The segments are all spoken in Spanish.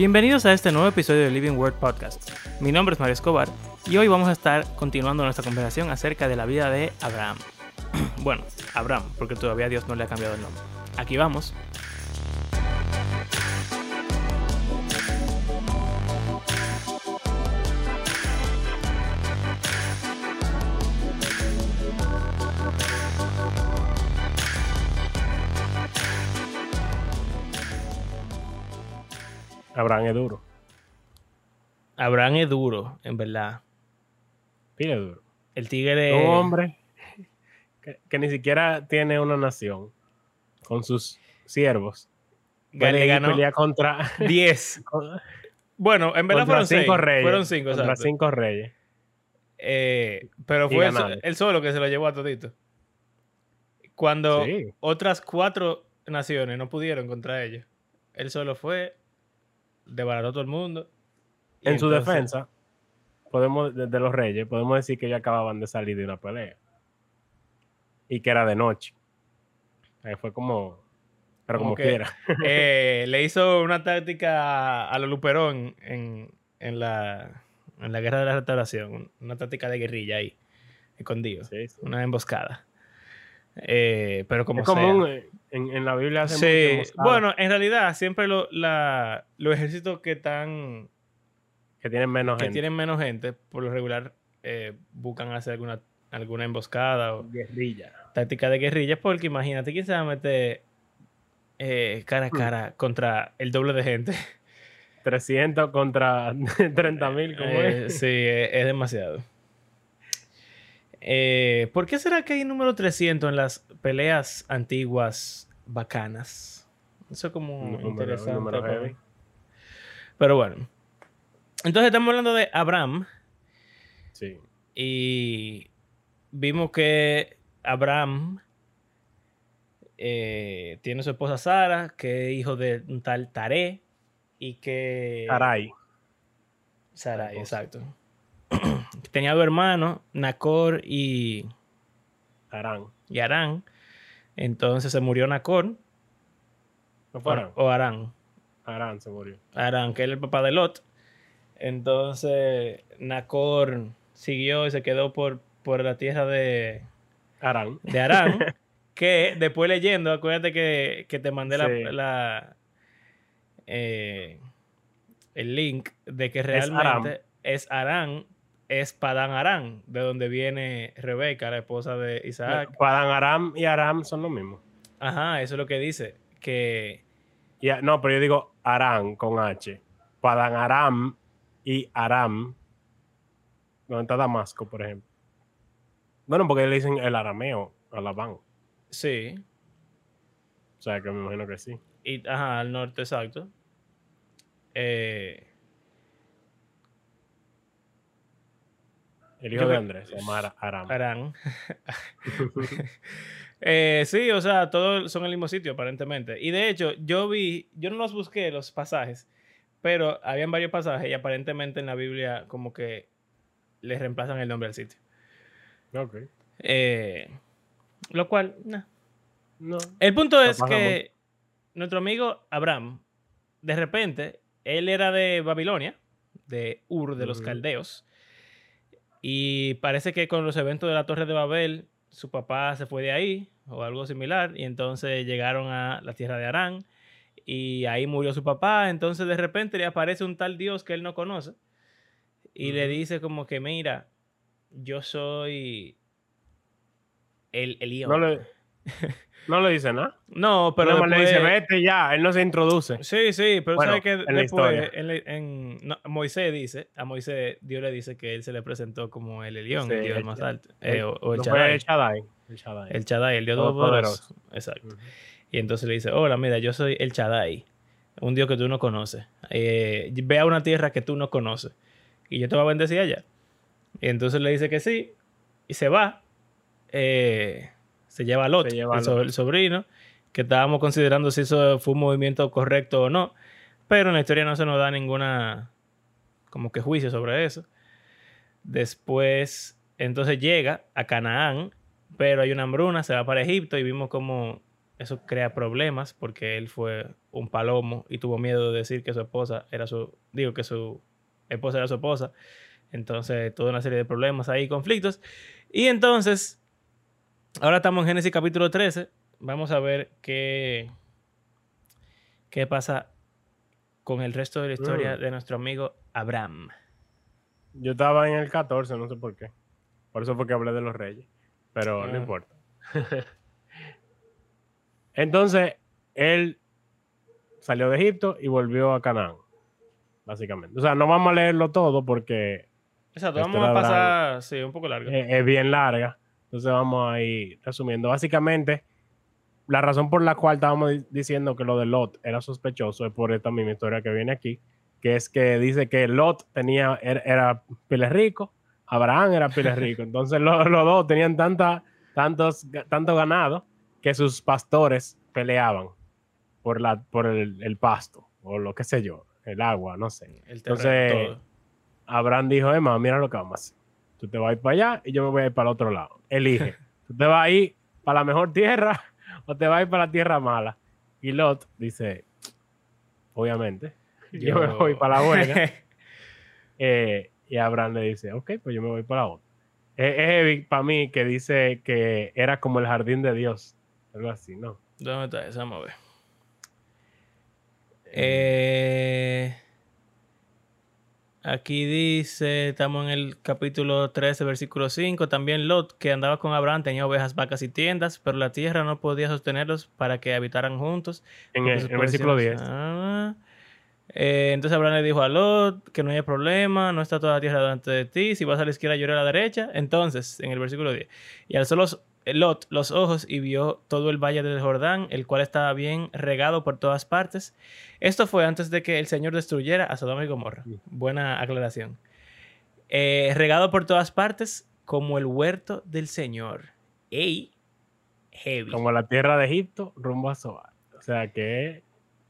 Bienvenidos a este nuevo episodio de Living Word Podcast. Mi nombre es Mario Escobar y hoy vamos a estar continuando nuestra conversación acerca de la vida de Abraham. bueno, Abraham, porque todavía Dios no le ha cambiado el nombre. Aquí vamos. Abraham es duro. Abraham es duro, en verdad. Pide duro. El tigre. Un hombre que, que ni siquiera tiene una nación con sus siervos. Gale ganó pelear contra, 10. Bueno, en verdad fueron cinco 6. reyes. Fueron 5, contra exacto. cinco reyes. Eh, pero fue el solo que se lo llevó a todito. Cuando Sí. otras cuatro naciones no pudieron contra ellos, él solo fue, desbarató a todo el mundo. En su defensa, podemos, de, de los reyes, podemos decir que ellos acababan de salir de una pelea. Y que era de noche. Ahí fue como. Pero Como como, que- quiera. eh, le hizo una táctica a, a lo Luperón en, en la, en la guerra de la restauración, una táctica de guerrilla ahí, escondido, Sí, sí. una emboscada. Eh, pero como es sea. común en, en la Biblia hace mucho Sí, bueno, en realidad siempre lo- la- los ejércitos que están que tienen menos que gente. tienen menos gente, por lo regular eh, buscan hacer alguna, alguna emboscada o guerrilla. táctica de guerrilla, porque imagínate quién se va a meter eh, cara a cara contra el doble de gente. 300 contra 30 mil, como Eh, es. sí, es demasiado. Eh, ¿Por qué será que hay número 300 en las peleas antiguas bacanas? Eso es como número- interesante. número. Pero bueno. Entonces estamos hablando de Abraham Sí. y vimos que Abraham eh, tiene su esposa Sara, que es hijo de un tal Taré y que... Sarai. Sarai, exacto. Tenía dos hermanos, Nacor y, Arán. y Arán. Entonces se murió Nacor. ¿No fue Arán? O, o Arán. Arán se murió. Arán, que era el papá de Lot. Entonces Nacor siguió y se quedó por, por la tierra de, Arán. de Arán. que después leyendo, acuérdate que, que te mandé la, Sí. la, eh, el link de que Es realmente es Arán, es Padán Arán, de donde viene Rebeca, la esposa de Isaac. Padán Aram y Aram son lo mismo. Ajá, eso es lo que dice. Que Y a- no, pero yo digo Arán con H. Padán Aram y Aram. Donde está Damasco, por ejemplo. Bueno, porque le dicen el arameo a Labán. sí, O sea, que me imagino que sí. y ajá, al norte, exacto. Eh, El hijo Yo de Andrés se llama Ara- Aram. Arán. Eh, sí, o sea, todos son el mismo sitio aparentemente. Y de hecho, yo vi, yo no los busqué los pasajes, pero habían varios pasajes y aparentemente en la Biblia como que les reemplazan el nombre al sitio. ok. Eh, lo cual, nah. No. El punto es que nuestro amigo Abraham, de repente, él era de Babilonia, de Ur, de los caldeos, y parece que con los eventos de la Torre de Babel, su papá se fue de ahí, o algo similar, y entonces llegaron a la tierra de Arán, y ahí murió su papá, entonces de repente le aparece un tal Dios que él no conoce, y le dice como que, mira, yo soy el. No le, no le dice nada. No, pero le dice, vete ya. Él no se introduce. Sí, sí, pero Bueno, sabes que en después en, en- no, Moisés dice, a Moisés Dios le dice que él se le presentó como el Elión, Sí, el Dios el- más alto, eh, o, o el No Shaddai, el Shaddai. El Shaddai. el Shaddai, el Dios Todopoderoso. Exacto. Y entonces le dice, hola, mira, yo soy el Shaddai, un Dios que tú no conoces. Eh, ve a una tierra que tú no conoces y yo te voy a bendecir allá. Y entonces le dice que sí y se va. Eh, se lleva a Lot, Se lleva a el, sobrino, que estábamos considerando si eso fue un movimiento correcto o no. Pero en la historia no se nos da ninguna como que juicio sobre eso. Después, entonces llega a Canaán, pero hay una hambruna, se va para Egipto y vimos como eso crea problemas porque él fue un palomo y tuvo miedo de decir que su esposa era su, digo que su esposa era su esposa. Entonces, toda una serie de problemas ahí, conflictos. Y entonces, ahora estamos en Génesis capítulo 13. Vamos a ver qué, qué pasa con el resto de la historia Mm. de nuestro amigo Abraham. Yo estaba en el 14, no sé por qué. Por eso fue que hablé de los reyes. Pero Ah. no importa. Entonces, él salió de Egipto y volvió a Canaán. Básicamente. O sea, no vamos a leerlo todo porque Exacto, Esto vamos a pasar, sí, un poco largo. es, es bien larga. Entonces vamos a ir resumiendo. Básicamente, la razón por la cual estábamos di- diciendo que lo de Lot era sospechoso es por esta misma historia que viene aquí, que es que dice que Lot tenía, era, era pile rico, Abraham era pile rico. Entonces lo- los dos tenían tanta, tantos, tanto ganado que sus pastores peleaban por, la, por el, el pasto o lo que sé yo, el agua, no sé. el entonces- todo. Abraham dijo, Emma, mira lo que vamos a hacer. Tú te vas a ir para allá y yo me voy a ir para el otro lado. Elige. Tú te vas a ir para la mejor tierra o te vas a ir para la tierra mala. Y Lot dice, obviamente, yo, me voy para la buena. Eh, y Abraham le dice, ok, pues yo me voy para la otra. Es heavy para mí que dice que era como el jardín de Dios. Algo así, ¿no? ¿Dónde está eso? Vamos a ver. Eh, aquí dice, estamos en el capítulo 13, versículo 5. También Lot, que andaba con Abraham, tenía ovejas, vacas y tiendas, pero la tierra no podía sostenerlos para que habitaran juntos. En el, versículo 10. posesiones- Ah. Eh, entonces Abraham le dijo a Lot que no hay problema, no está toda la tierra delante de ti, si vas a la izquierda yo iré a la derecha. Entonces, en el versículo 10, y alzó los, Lot los ojos y vio todo el valle del Jordán, el cual estaba bien regado por todas partes. Esto fue antes de que el Señor destruyera a Sodoma y Gomorra. Buena aclaración. Eh, regado por todas partes como el huerto del Señor. ¡Ey! Heavy. Como la tierra de Egipto, rumbo a Zoar. O sea que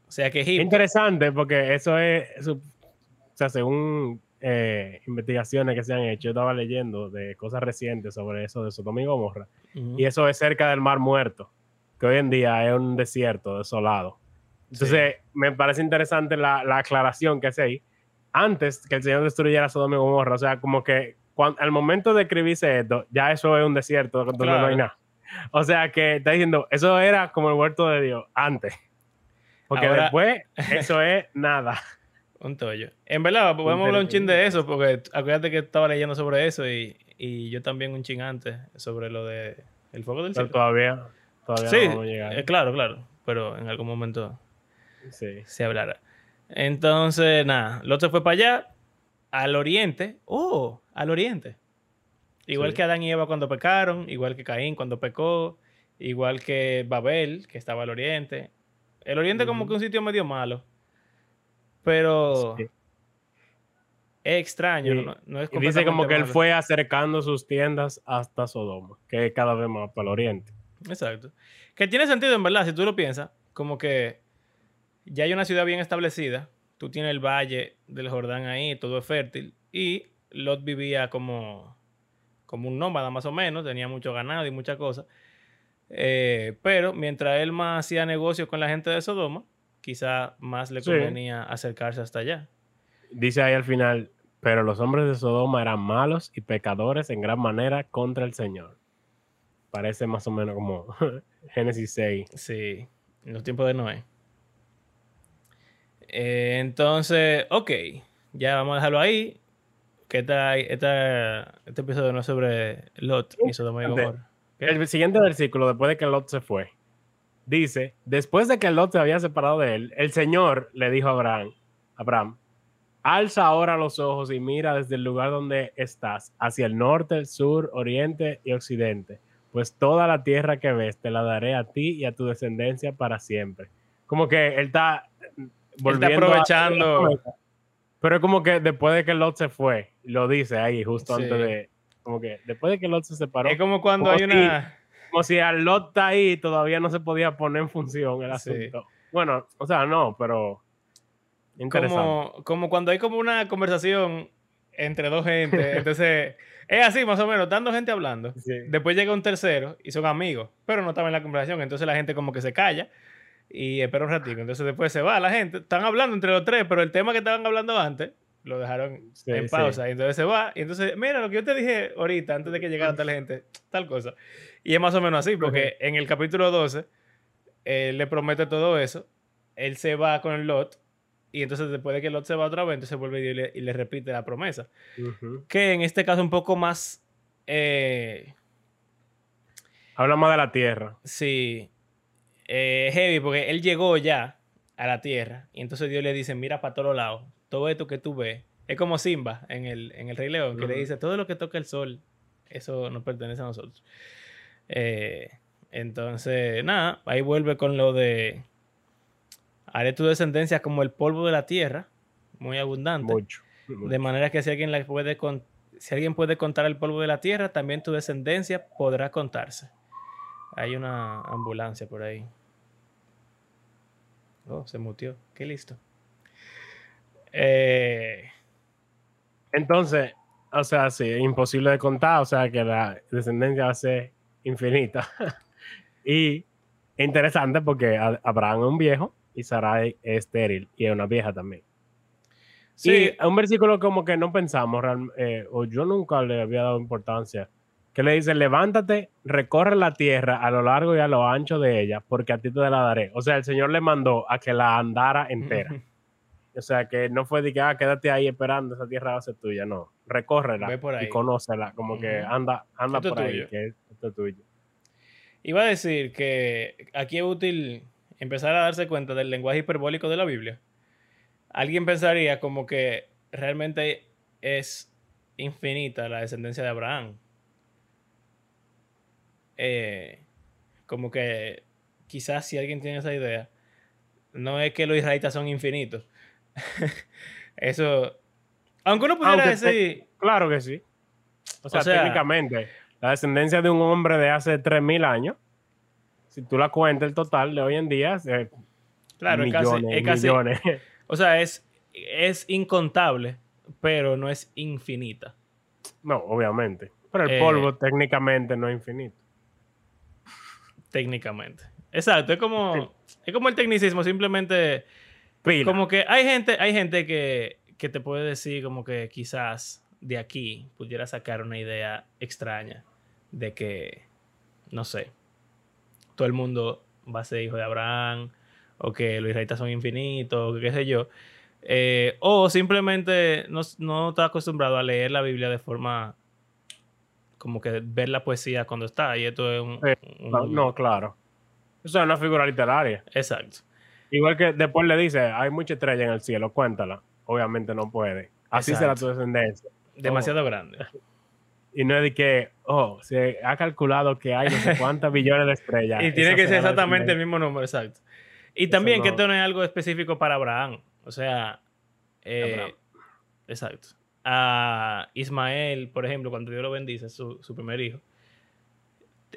O sea que Egipto... interesante porque eso es, eso- o sea, según eh, investigaciones que se han hecho, yo estaba leyendo de cosas recientes sobre eso de Sodoma y Gomorra, Y eso es cerca del Mar Muerto, que hoy en día es un desierto desolado. Entonces, me parece interesante la, la aclaración que hace ahí, antes que el Señor destruyera Sodoma y Gomorra, o sea, como que cuan- al momento de escribirse esto, ya eso es un desierto donde no hay nada. O sea, que está diciendo, eso era como el huerto de Dios antes. Porque Ahora- después, eso es nada. Un tollo. En verdad, podemos hablar un chin de eso, porque acuérdate que estaba leyendo sobre eso y, y yo también un chin antes sobre lo de el fuego del Pero cielo. todavía, todavía Sí, no vamos a llegar. eh, claro, claro, pero en algún momento Sí. se hablará. Entonces, nada, Lot se fue para allá, al oriente. Oh, al oriente. Igual Sí. que Adán y Eva cuando pecaron, igual que Caín cuando pecó, igual que Babel, que estaba al oriente. El oriente como Ujú. que un sitio medio malo. Pero Sí. Es extraño, no, no es Y dice como que él fue acercando sus tiendas hasta Sodoma, que es cada vez más para el oriente. Exacto. Que tiene sentido, en verdad, si tú lo piensas, como que ya hay una ciudad bien establecida, tú tienes el valle del Jordán ahí, todo es fértil, y Lot vivía como, como un nómada más o menos, tenía mucho ganado y muchas cosas. Eh, pero mientras él más hacía negocios con la gente de Sodoma, quizá más le Sí. convenía acercarse hasta allá. Dice ahí al final, pero los hombres de Sodoma eran malos y pecadores en gran manera contra el Señor. Parece más o menos como Génesis 6. Sí, en los tiempos de Noé. Eh, entonces, ok, ya vamos a dejarlo ahí. Que esta, esta- este episodio no es sobre Lot y Sodoma y Gomorra. El siguiente versículo, después de que Lot se fue, dice, después de que Lot se había separado de él, el Señor le dijo a Abraham, Abraham, alza ahora los ojos y mira desde el lugar donde estás, hacia el norte, sur, oriente y occidente, pues toda la tierra que ves te la daré a ti y a tu descendencia para siempre. Como que él está volviendo a- aprovechando. Pero es como que después de que Lot se fue, lo dice ahí justo Sí. antes de, como que después de que Lot se separó, Es como cuando como hay una... como si al Lot está ahí todavía no se podía poner en función el Sí. asunto. Bueno, o sea, no, pero interesante. Como, como cuando hay como una conversación entre dos gente. Entonces, es así más o menos, dando gente hablando. Sí. Después llega un tercero y son amigos, pero no estaban en la conversación. Entonces la gente como que se calla y espera un ratito. Entonces después se va la gente. Están hablando entre los tres, pero el tema que estaban hablando antes lo dejaron Sí, en sí. pausa. Y entonces se va. Y entonces, mira lo que yo te dije ahorita, antes de que llegara tal gente, tal cosa. Y es más o menos así, porque en el capítulo 12, él le promete todo eso. Él se va con el Lot. Y entonces después de que Lot se va otra vez, entonces vuelve y le, y le repite la promesa. Que en este caso un poco más... eh, Habla más de la tierra. Sí. eh, heavy, porque él llegó ya a la tierra. Y entonces Dios le dice: Mira para todos lados. Todo esto que tú ves. Es como Simba en el, en el Rey León, que le dice: Todo lo que toca el sol, eso nos pertenece a nosotros. Eh, entonces, nada, ahí vuelve con lo de: Haré tu descendencia como el polvo de la tierra, muy abundante. Mucho. mucho. De manera que si alguien la puede con- si alguien puede contar el polvo de la tierra, también tu descendencia podrá contarse. Hay una ambulancia por ahí. Oh, se mutió. Qué listo. Eh, Entonces, o sea, sí, imposible de contar, o sea, que la descendencia va a ser infinita. y es interesante porque Abraham es un viejo y Sarai es estéril y es una vieja también. sí, Y un versículo como que no pensamos, eh, o yo nunca le había dado importancia, que le dice, levántate, recorre la tierra a lo largo y a lo ancho de ella, porque a ti te la daré. O sea, el Señor le mandó a que la andara entera. O sea, que no fue de que, ah, quédate ahí esperando, esa tierra va a ser tuya. No, recórrela y conócela, como que anda, anda Esto por ahí, tuyo. que esto es tuyo. Iba a decir que aquí es útil empezar a darse cuenta del lenguaje hiperbólico de la Biblia. Alguien pensaría como que realmente es infinita la descendencia de Abraham. Eh, como que quizás si alguien tiene esa idea, no es que los israelitas son infinitos. Eso, aunque uno pudiera Aunque decir, Claro que sí. O sea, sea- técnicamente, la descendencia de un hombre de hace 3.000 años, si tú la cuentas el total de hoy en día, es eh, claro, es millones, casi, es casi- millones. o sea, es, es incontable, pero no es infinita. no, obviamente. Pero el Eh, polvo técnicamente no es infinito. técnicamente. Exacto, es como, es como el tecnicismo, simplemente Pila. como que hay gente, hay gente que, que te puede decir como que quizás de aquí pudiera sacar una idea extraña de que, no sé, todo el mundo va a ser hijo de Abraham, o que los israelitas son infinitos, o que qué sé yo. Eh, o simplemente no, no está acostumbrado a leer la Biblia de forma como que ver la poesía cuando está. Y esto es un... Eh, un- No, no, claro. Eso es una figura literaria. Exacto. Igual que después le dice, hay mucha estrella en el cielo, cuéntala. Obviamente no puede. Así será tu descendencia. Demasiado grande. Y no es de que, oh, se ha calculado que hay no sé cuántas billones de estrellas. Y tiene Esa que ser exactamente el mismo número, exacto. Y también que no- esto no es algo específico para Abraham. O sea, eh, Abraham. exacto. A Ismael, por ejemplo, cuando Dios lo bendice, su, su primer hijo,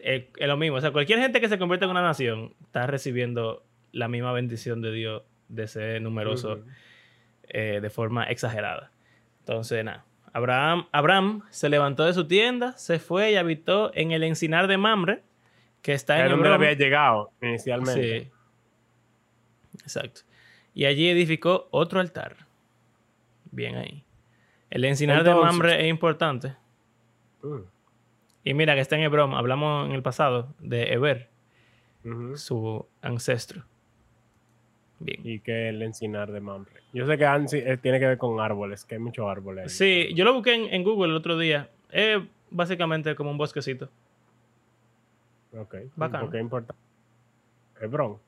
eh, es lo mismo. O sea, cualquier gente que se convierte en una nación está recibiendo la misma bendición de Dios de ser numeroso Ujú. eh, de forma exagerada. Entonces, nada. Abraham, Abraham se levantó de su tienda, se fue y habitó en el encinar de Mamre, que está en Es donde había llegado inicialmente. Sí. Exacto. Y allí edificó otro altar. Bien ahí. El encinar de Mamre es importante. Mm. Y mira que está en Hebrón. Hablamos en el pasado de Eber, su ancestro. Bien. Y que el encinar de Mamre. Yo sé que Ansi eh, tiene que ver con árboles, que hay muchos árboles. ahí. Sí, yo lo busqué en, en Google el otro día. Es básicamente como un bosquecito. Ok. Bacano. Porque es importante. Hebrón.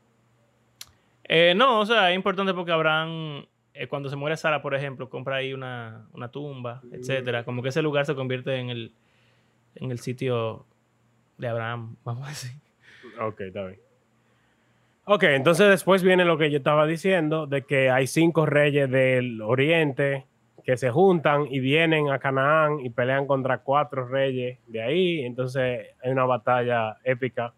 Eh, no, o sea, es importante porque Abraham, eh, cuando se muere Sara, por ejemplo, compra ahí una, una tumba, etcétera. Como que ese lugar se convierte en el, en el sitio de Abraham, vamos a decir. Ok, está bien. Ok, entonces después viene lo que yo estaba diciendo, de que hay cinco reyes del oriente que se juntan y vienen a Canaán y pelean contra cuatro reyes de ahí. Entonces hay una batalla épica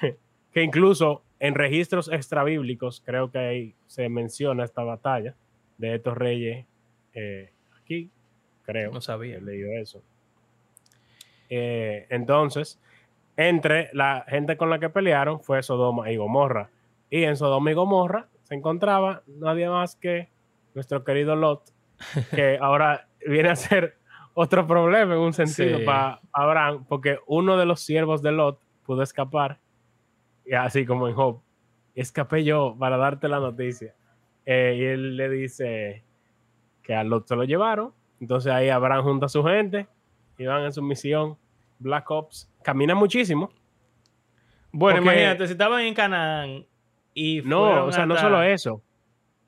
que incluso en registros extrabíblicos creo que ahí se menciona esta batalla de estos reyes eh, aquí. creo. No sabía. He leído eso. Eh, entonces, entre la gente con la que pelearon fue Sodoma y Gomorra. Y en Sodoma y Gomorra se encontraba nadie más que nuestro querido Lot, que ahora viene a ser otro problema en un sentido Sí. para Abraham, porque uno de los siervos de Lot pudo escapar, y así como en Job, escapé yo para darte la noticia. Eh, y él le dice que a Lot se lo llevaron, entonces ahí Abraham junta a su gente, y van en su misión, Black Ops, camina muchísimo. Bueno, Porque- imagínate, si estaban en Canaán y No, o sea, no solo eso,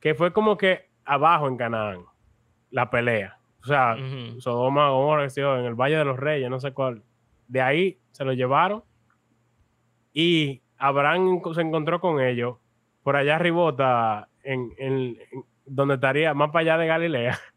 que fue como que abajo en Canaán, la pelea. O sea. Sodoma, Gomorra, en el Valle de los Reyes, no sé cuál. De ahí se lo llevaron y Abraham se encontró con ellos por allá arribota, en, en- en- donde estaría más para allá de Galilea.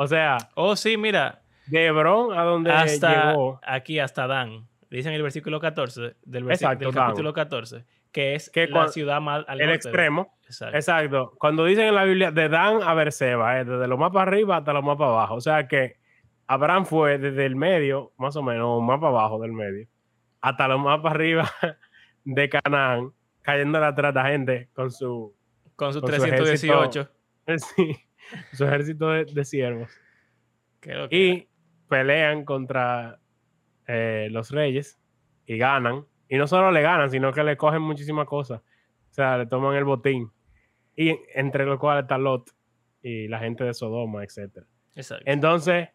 O sea, Oh, sí, mira, de Hebrón a donde hasta llegó. aquí, hasta Dan. Dice en el versículo 14 del, Exacto, del capítulo 14, que es Que la ciudad más al El norte. extremo. Exacto. Exacto. Cuando dicen en la Biblia de Dan a Berseba, eh, desde lo más para arriba hasta lo más para abajo. O sea que Abraham fue desde el medio, más o menos, más para abajo del medio, hasta lo más para arriba de Canaán, cayendo atrás de la gente con su, Con sus con su 318. sí, su ejército de, de siervos. creo que Y pelean contra eh, los reyes y ganan. Y no solo le ganan, sino que le cogen muchísimas cosas. O sea, le toman el botín. Y entre los cuales está Lot y la gente de Sodoma, etc. Exacto. Entonces,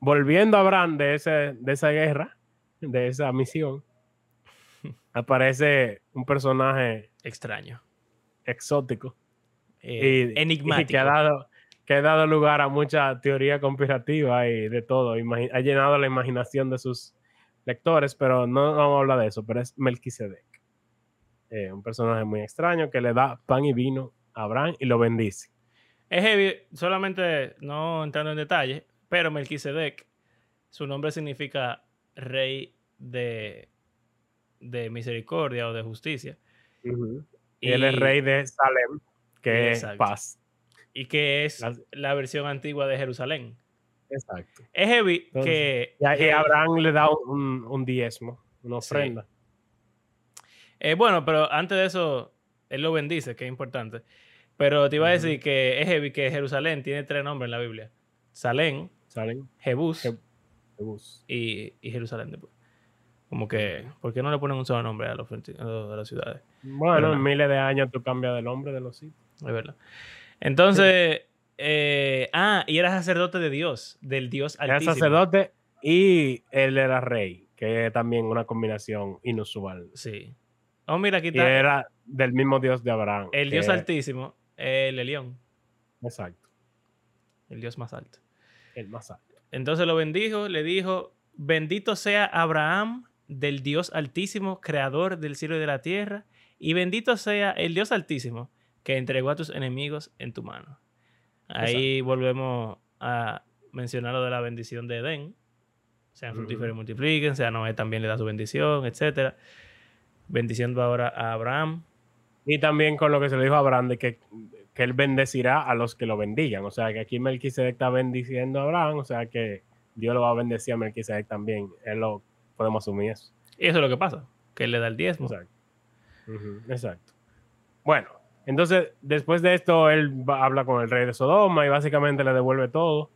volviendo a Abraham de, ese, de esa guerra, de esa misión, aparece un personaje Extraño. exótico Eh, y, enigmático. y que, ha dado, que ha dado lugar a mucha teoría conspirativa y de todo. Ha llenado la imaginación de sus lectores, pero no vamos a hablar de eso, pero es Melquisedec. Eh, un personaje muy extraño que le da pan y vino a Abraham y lo bendice. Es heavy, solamente no entrando en detalle, pero Melquisedec, su nombre significa rey de, de misericordia o de justicia. Y él es rey de Salem, que es paz. Y que es la versión antigua de Jerusalén. Exacto. Es heavy Entonces, que... Y, a- y que- Abraham le da un, un diezmo, una Sí. ofrenda. eh, bueno, pero antes de eso, él lo bendice, que es importante. Pero te iba a decir que es heavy que Jerusalén tiene tres nombres en la Biblia. Salem, Salem, Jebús Jeb- Jebús. y, y Jerusalén después. Como que, ¿por qué no le ponen un solo nombre a, los, a las ciudades? Bueno, en no. miles de años tú cambias de nombre de los sitios. Es verdad. Entonces, eh, ah, y era sacerdote de Dios, del Dios Era altísimo. sacerdote y él era rey, que es también una combinación inusual. Sí. Oh, mira, aquí Y está era del mismo Dios de Abraham. el Dios altísimo, el Elión, Exacto, el Dios más alto. el más alto. Entonces lo bendijo, le dijo, bendito sea Abraham del Dios altísimo, creador del cielo y de la tierra, y bendito sea el Dios altísimo que entregó a tus enemigos en tu mano. Ahí volvemos a mencionar lo de la bendición de Edén. Sean fructíferos y multipliquen, sea Noé también le da su bendición, etcétera. Bendiciendo ahora a Abraham. Y también con lo que se le dijo a Abraham de que, que él bendecirá a los que lo bendigan. O sea, que aquí Melquisedec está bendiciendo a Abraham, o sea que Dios lo va a bendecir a Melquisedec también. Él lo podemos asumir eso. Y eso es lo que pasa, que él le da el diezmo. Exacto. Exacto. Bueno, entonces después de esto, él va- habla con el rey de Sodoma y básicamente le devuelve todo.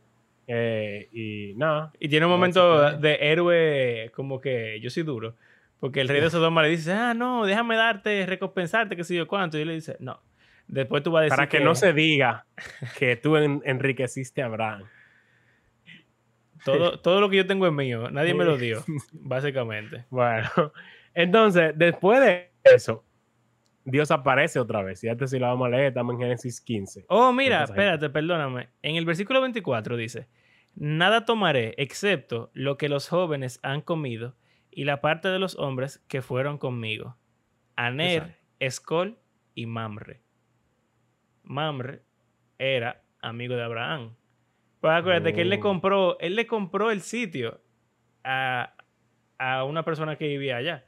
eh, y nada. Y tiene un momento de héroe como que yo soy duro. Porque el rey de Sodoma le dice, ah, no, déjame darte, recompensarte, qué sé yo cuánto. Y él le dice, no. Después tú vas a decir Para que, no se diga que tú en- enriqueciste a Abraham. todo, todo lo que yo tengo es mío. Nadie me lo dio, básicamente. Bueno, entonces, después de eso, Dios aparece otra vez. Y antes si lo vamos a leer, estamos en Génesis 15. Oh, mira, espérate, perdóname. En el versículo 24 dice, nada tomaré excepto lo que los jóvenes han comido y la parte de los hombres que fueron conmigo. Aner, Exacto. Escol y Mamre. Mamre era amigo de Abraham. Pues acuérdate que él le Oh. compró, él le compró el sitio a, a una persona que vivía allá.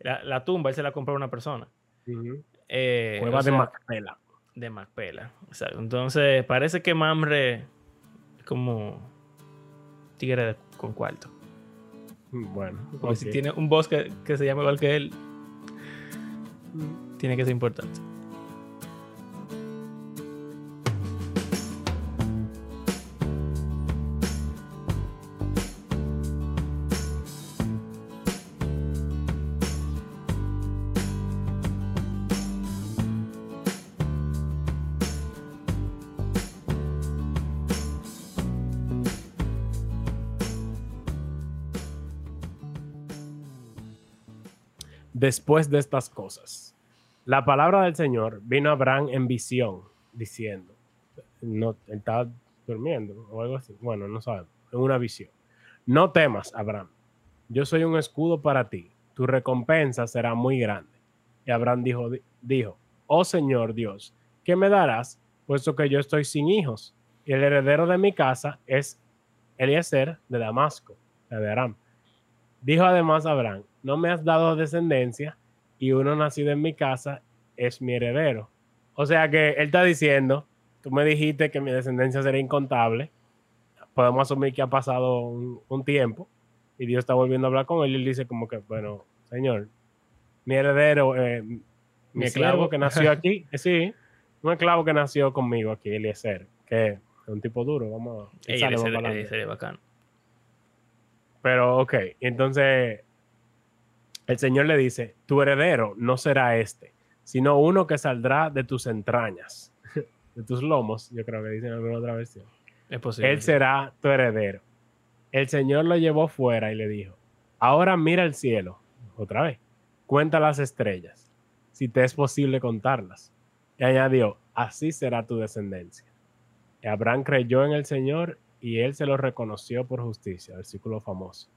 La, la tumba, él se la compró a una persona. Eh, Cueva o de sea, Macpela. de Macpela. Exacto. Entonces, parece que Mamre es como tigre de- con cuarto. Bueno, Porque si tiene un boss que, que se llama igual que él, tiene que ser importante. Después de estas cosas, la palabra del Señor vino a Abraham en visión, diciendo, no, él estaba durmiendo o algo así, bueno, no sabemos, en una visión. No temas, Abraham, yo soy un escudo para ti, tu recompensa será muy grande. Y Abraham dijo, dijo, oh Señor Dios, ¿qué me darás, puesto que yo estoy sin hijos? Y el heredero de mi casa es Eliezer de Damasco, de Aram. Dijo además Abraham, no me has dado descendencia y uno nacido en mi casa es mi heredero. O sea que él está diciendo, tú me dijiste que mi descendencia sería incontable, podemos asumir que ha pasado un, un tiempo y Dios está volviendo a hablar con él y él dice como que, bueno, señor, mi heredero, eh, mi Mi esclavo que nació aquí, eh, sí, un esclavo que nació conmigo aquí, Eliezer, que es un tipo duro, vamos a... Ey, sale bacano. Pero ok, entonces el Señor le dice, tu heredero no será este, sino uno que saldrá de tus entrañas, de tus lomos, yo creo que dice en alguna otra versión. Es posible. Él será tu heredero. El Señor lo llevó fuera y le dijo, ahora mira el cielo, otra vez, cuenta las estrellas, si te es posible contarlas. Y añadió, así será tu descendencia. Y Abraham creyó en el Señor y él se lo reconoció por justicia, versículo famoso.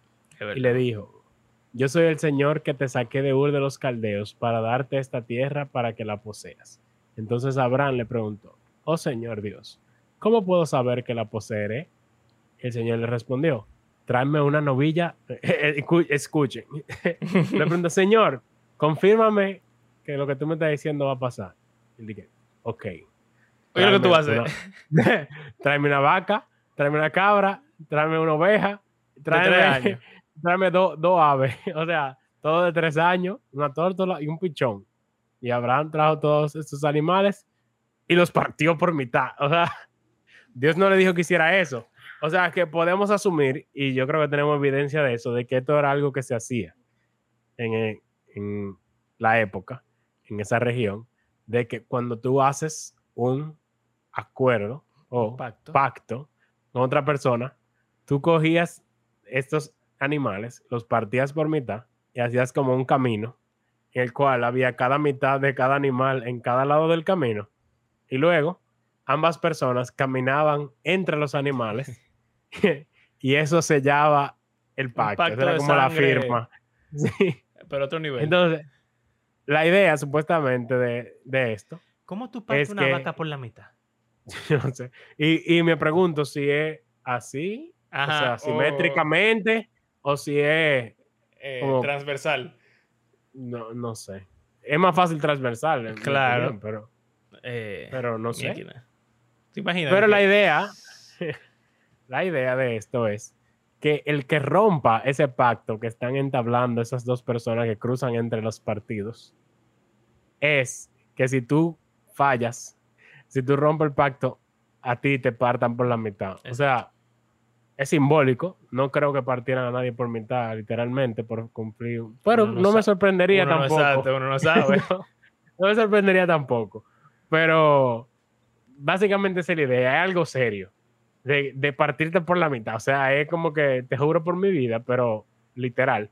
Y le dijo, yo soy el Señor que te saqué de Ur de los Caldeos para darte esta tierra para que la poseas. Entonces Abraham le preguntó, oh Señor Dios, ¿cómo puedo saber que la poseeré? El Señor le respondió, tráeme una novilla, Escu- escuchen. le preguntó, Señor, confírmame que lo que tú me estás diciendo va a pasar. Y le dije, ok. Oye, lo que tú vas a hacer. tráeme una vaca, tráeme una cabra, tráeme una oveja, tráeme, tráeme dos aves, o sea, todo de tres años, una tórtola y un pichón. Y Abraham trajo todos estos animales y los partió por mitad. O sea, Dios no le dijo que hiciera eso. O sea, que podemos asumir, y yo creo que tenemos evidencia de eso, de que esto era algo que se hacía en, eh, en la época, en esa región, de que cuando tú haces un acuerdo o Pacto. pacto con otra persona, tú cogías estos animales, los partías por mitad y hacías como un camino en el cual había cada mitad de cada animal en cada lado del camino. Y luego ambas personas caminaban entre los animales y eso sellaba el pacto. pacto era como la firma. Sí. Pero otro nivel. Entonces, la idea supuestamente de, de esto ¿Cómo tú es partes una que- vaca por la mitad? Yo no sé. Y, y me pregunto si es así, o sea, simétricamente, o si es, eh, como- transversal. no, no sé. Es más fácil transversal. Claro. opinión, pero, Eh, pero no sé. máquina. ¿Te imaginas? Pero la idea, la idea de esto es que el que rompa ese pacto que están entablando esas dos personas que cruzan entre los partidos, es que si tú fallas, si tú rompes el pacto, a ti te partan por la mitad. O sea, es simbólico. No creo que partieran a nadie por mitad, literalmente, por cumplir. Pero no no, me sorprendería uno no tampoco. sabe, uno no sabe. no, no me sorprendería tampoco. Pero básicamente esa es la idea. Es algo serio. De, de partirte por la mitad. O sea, es como que te juro por mi vida, pero literal.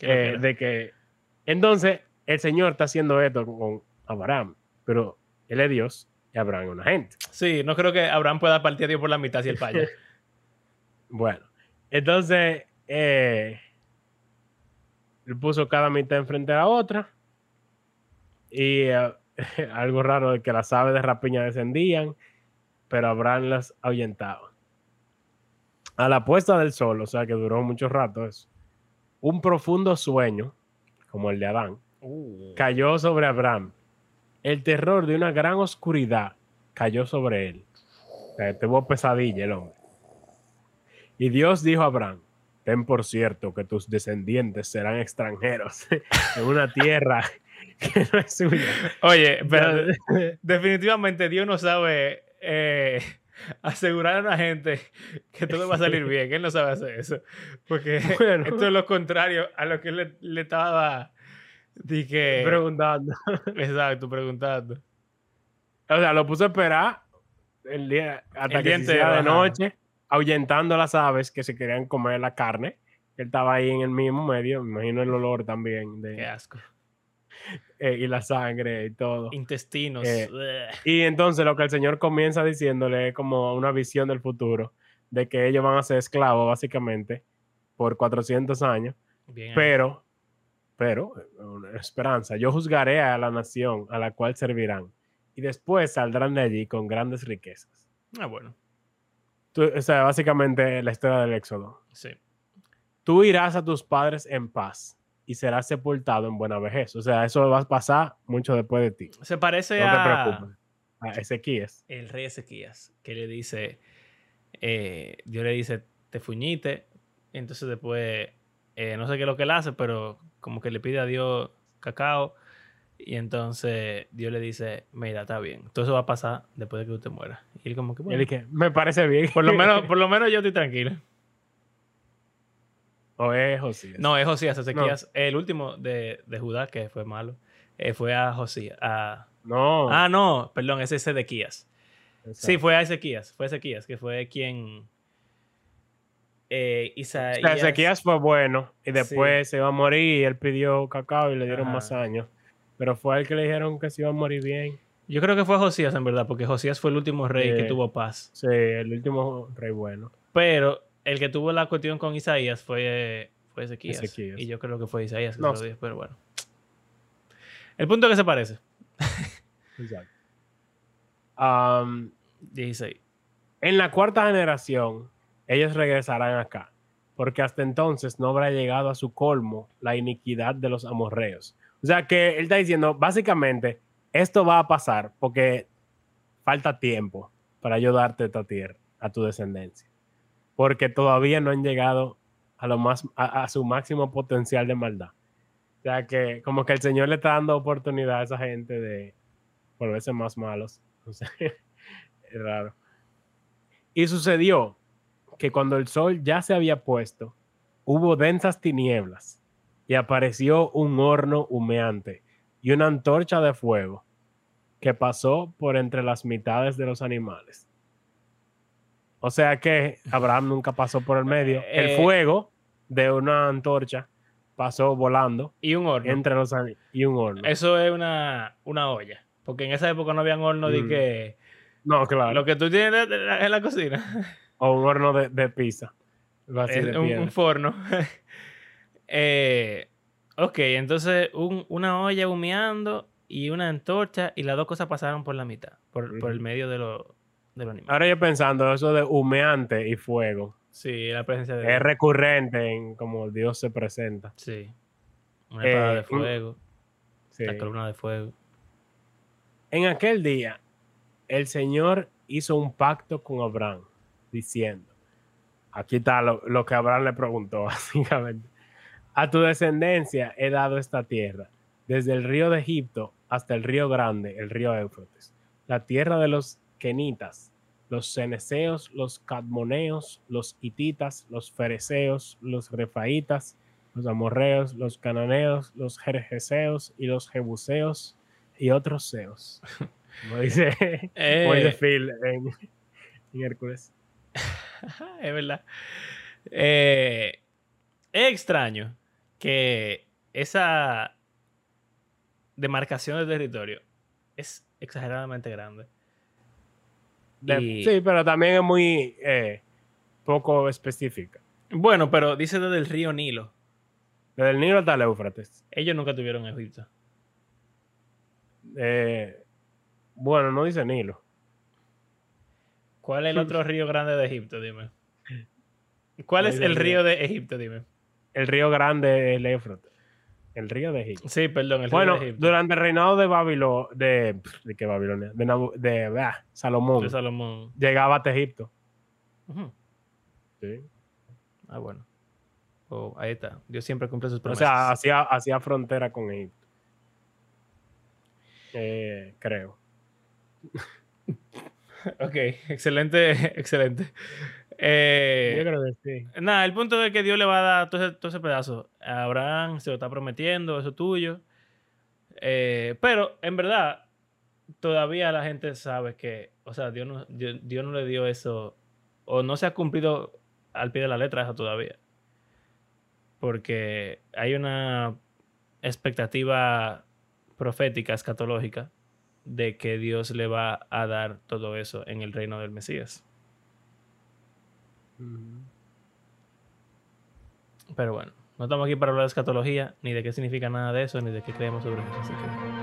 Eh, de que. Entonces, el Señor está haciendo esto con Abraham. Pero él es Dios y Abraham es una gente. Sí, no creo que Abraham pueda partir a Dios por la mitad si él falla. Bueno, entonces eh, él puso cada mitad enfrente a la otra. Y eh, algo raro de que las aves de rapiña descendían, pero Abraham las ahuyentaba. A la puesta del sol, o sea que duró mucho rato eso, un profundo sueño, como el de Adán, Uh, cayó sobre Abraham. El terror de una gran oscuridad cayó sobre él. O sea, tuvo pesadilla el hombre. Y Dios dijo a Abraham, ten por cierto que tus descendientes serán extranjeros en una tierra que no es suya. Oye, pero definitivamente Dios no sabe eh, asegurar a una gente que todo va a salir bien. Él no sabe hacer eso. Porque Bueno. esto es lo contrario a lo que él le, le estaba dije, preguntando. exacto, preguntando. O sea, lo puso a esperar el día, hasta El que día se de noche, ahuyentando a las aves que se querían comer la carne. Él estaba ahí en el mismo medio, me imagino el olor también de, Qué asco. eh, y la sangre y todo. Intestinos. Eh. Y entonces lo que el Señor comienza diciéndole es como una visión del futuro, de que ellos van a ser esclavos básicamente por 400 años, Bien pero, pero, eh, una esperanza, yo juzgaré a la nación a la cual servirán y después saldrán de allí con grandes riquezas. Ah, bueno. Tú- o sea, básicamente la historia del Éxodo. Sí. Tú irás a tus padres en paz y serás sepultado en buena vejez. O sea, eso va a pasar mucho después de ti. Se parece No te a preocupes. A Ezequías. el rey Ezequías, que le dice, eh, Dios le dice, te fuñiste, entonces después, eh, no sé qué es lo que él hace, pero como que le pide a Dios cacao, y entonces Dios le dice, mira, está bien, todo eso va a pasar después de que tú te mueras. Y él como que, Y bueno, él dije, me parece bien. por lo menos, por lo menos yo estoy tranquilo. o es Josías. No, es Josías, Ezequías, el último de, de Judá, que fue malo, eh, fue a Josías, a... No. Ah, no, perdón, ese es. Exacto. Sí, fue a Ezequías, fue Ezequías, que fue quien... Eh, O Isaías, sea, Ezequías fue bueno y después se iba a morir y él pidió cacao y le dieron Ajá. más años. Pero fue el que le dijeron que se iba a morir bien. Yo creo que fue Josías, en verdad, porque Josías fue el último rey que Eh. tuvo paz. Sí, el último rey bueno. Pero el que tuvo la cuestión con Isaías fue, fue Ezequías. Ezequías. Y yo creo que fue Isaías que No se lo sé. dijo, pero bueno. El punto es que se parece. Exacto. Am, 16. en la cuarta generación, ellos regresarán acá, porque hasta entonces no habrá llegado a su colmo la iniquidad de los amorreos. O sea que él está diciendo, básicamente, esto va a pasar porque falta tiempo para ayudarte a esta tierra, a tu descendencia, porque todavía no han llegado a, lo más, a, su máximo potencial de maldad. O sea que como que el Señor le está dando oportunidad a esa gente de volverse más malos. Es raro. Y sucedió que cuando el sol ya se había puesto, hubo densas tinieblas y apareció un horno humeante y una antorcha de fuego que pasó por entre las mitades de los animales. O sea que Abraham nunca pasó por el medio. El Eh, fuego de una antorcha pasó volando Y un horno. entre los y un horno. Eso es una, una olla. Porque en esa época no habían horno de Mm. que... no, claro. Lo que tú tienes en la, en la cocina. O un horno de, de pizza. De un, un forno. Eh, ok, entonces un- una olla humeando y una antorcha y las dos cosas pasaron por la mitad, por, por el medio de, lo, de los animales. Ahora yo pensando, eso de humeante y fuego Sí, la presencia de es recurrente en cómo Dios se presenta. Sí. Una espada Eh, de fuego, Sí. la columna de fuego. En aquel día, el Señor hizo un pacto con Abraham, diciendo, aquí está lo, lo que Abraham le preguntó, básicamente, a tu descendencia he dado esta tierra, desde el río de Egipto hasta el río grande, el río Éufrates, la tierra de los kenitas, los ceneseos, los cadmoneos, los hititas, los fereceos, los refaitas, los amorreos, los cananeos, los jerjeseos y los jebuseos y otros seos. Como dice, como dice Eh, Phil en, en Hércules. es verdad. Eh, es extraño que esa demarcación de territorio es exageradamente grande. Y- Sí, pero también es muy eh, poco específica. Bueno, pero dice desde el río Nilo. Desde el Nilo hasta el Éufrates. Ellos nunca tuvieron Egipto. Eh, bueno, no dice Nilo. ¿Cuál es el otro río grande de Egipto? Dime. ¿Cuál es el río. de Egipto? Dime. El río grande es el Éufrates. El río de Egipto. Sí, perdón, el Bueno, río de Egipto. durante el reinado de Babilonia, de, de qué Babilonia, de, Nabu- de ah, Salomón, De Salomón. llegaba hasta Egipto. Sí. Ah, bueno. Oh, ahí está. Dios siempre cumple sus O promesas. sea, hacía, hacía frontera con Egipto. Eh, creo. ok, excelente, excelente. Eh, Yo creo que sí. Nada, el punto es que Dios le va a dar todo ese, todo ese pedazo. A Abraham se lo está prometiendo, eso es tuyo. Eh, pero en verdad, todavía la gente sabe que, o sea, Dios no, Dios, Dios no le dio eso, o no se ha cumplido al pie de la letra eso todavía. Porque hay una expectativa profética, escatológica, de que Dios le va a dar todo eso en el reino del Mesías. Ujú. Pero bueno, no estamos aquí para hablar de escatología, ni de qué significa nada de eso, ni de qué creemos sobre eso. Así que...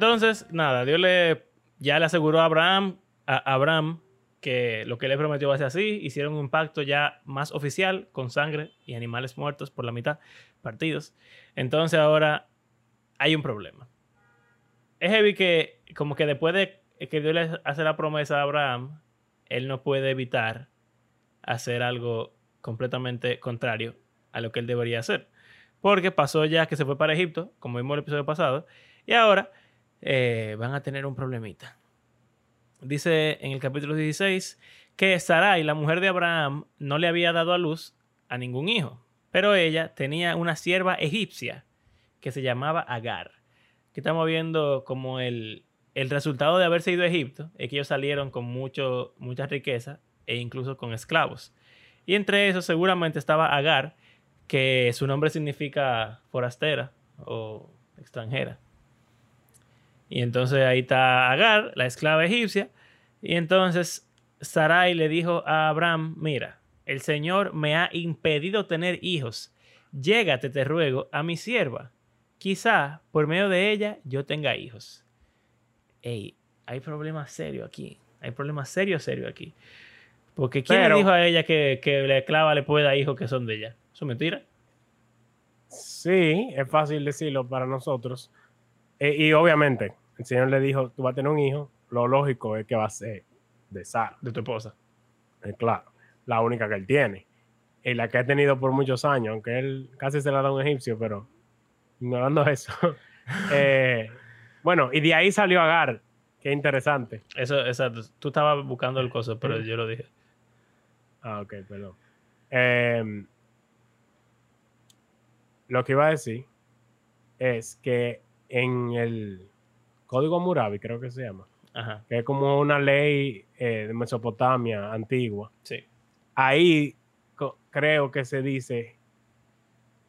Entonces, nada, Dios le ya le aseguró a Abraham, que lo que le prometió va a ser así. Hicieron un pacto ya más oficial con sangre y animales muertos por la mitad, partidos. Entonces ahora hay un problema. Es heavy que como que después de que Dios le hace la promesa a Abraham, él no puede evitar hacer algo completamente contrario a lo que él debería hacer. Porque pasó ya que se fue para Egipto, como vimos el episodio pasado, y ahora eh, van a tener un problemita. Dice en el capítulo 16 que Sarai, la mujer de Abraham, no le había dado a luz a ningún hijo, pero ella tenía una sierva egipcia que se llamaba Agar. Aquí estamos viendo como el, el resultado de haberse ido a Egipto, es que ellos salieron con mucho, mucha riqueza e incluso con esclavos. Y entre esos seguramente estaba Agar, que su nombre significa forastera o extranjera. Y entonces ahí está Agar, la esclava egipcia. Y entonces Sarai le dijo a Abraham, mira, el Señor me ha impedido tener hijos. Llégate, te ruego, a mi sierva. Quizá por medio de ella yo tenga hijos. Ey, hay problemas serios aquí. Hay problemas serios, serios aquí. Porque ¿quién Pero- le dijo a ella que, que la esclava le puede dar hijos que son de ella? ¿Eso es mentira? Sí, es fácil decirlo para nosotros. Eh, y obviamente, el Señor le dijo, tú vas a tener un hijo, lo lógico es que va a ser de Sara. De tu esposa. Eh, claro, la única que él tiene. Y la que ha tenido por muchos años, aunque él casi se la da a un egipcio, pero ignorando eso. Eh, bueno, y de ahí salió Agar. Qué interesante. Eso, exacto. Tú estabas buscando el coso, pero yo lo dije. Ah, ok, perdón. Em, lo que iba a decir es que en el Código Hammurabi, creo que se llama, Ajá, que es como una ley eh, de Mesopotamia antigua, sí. ahí creo que se dice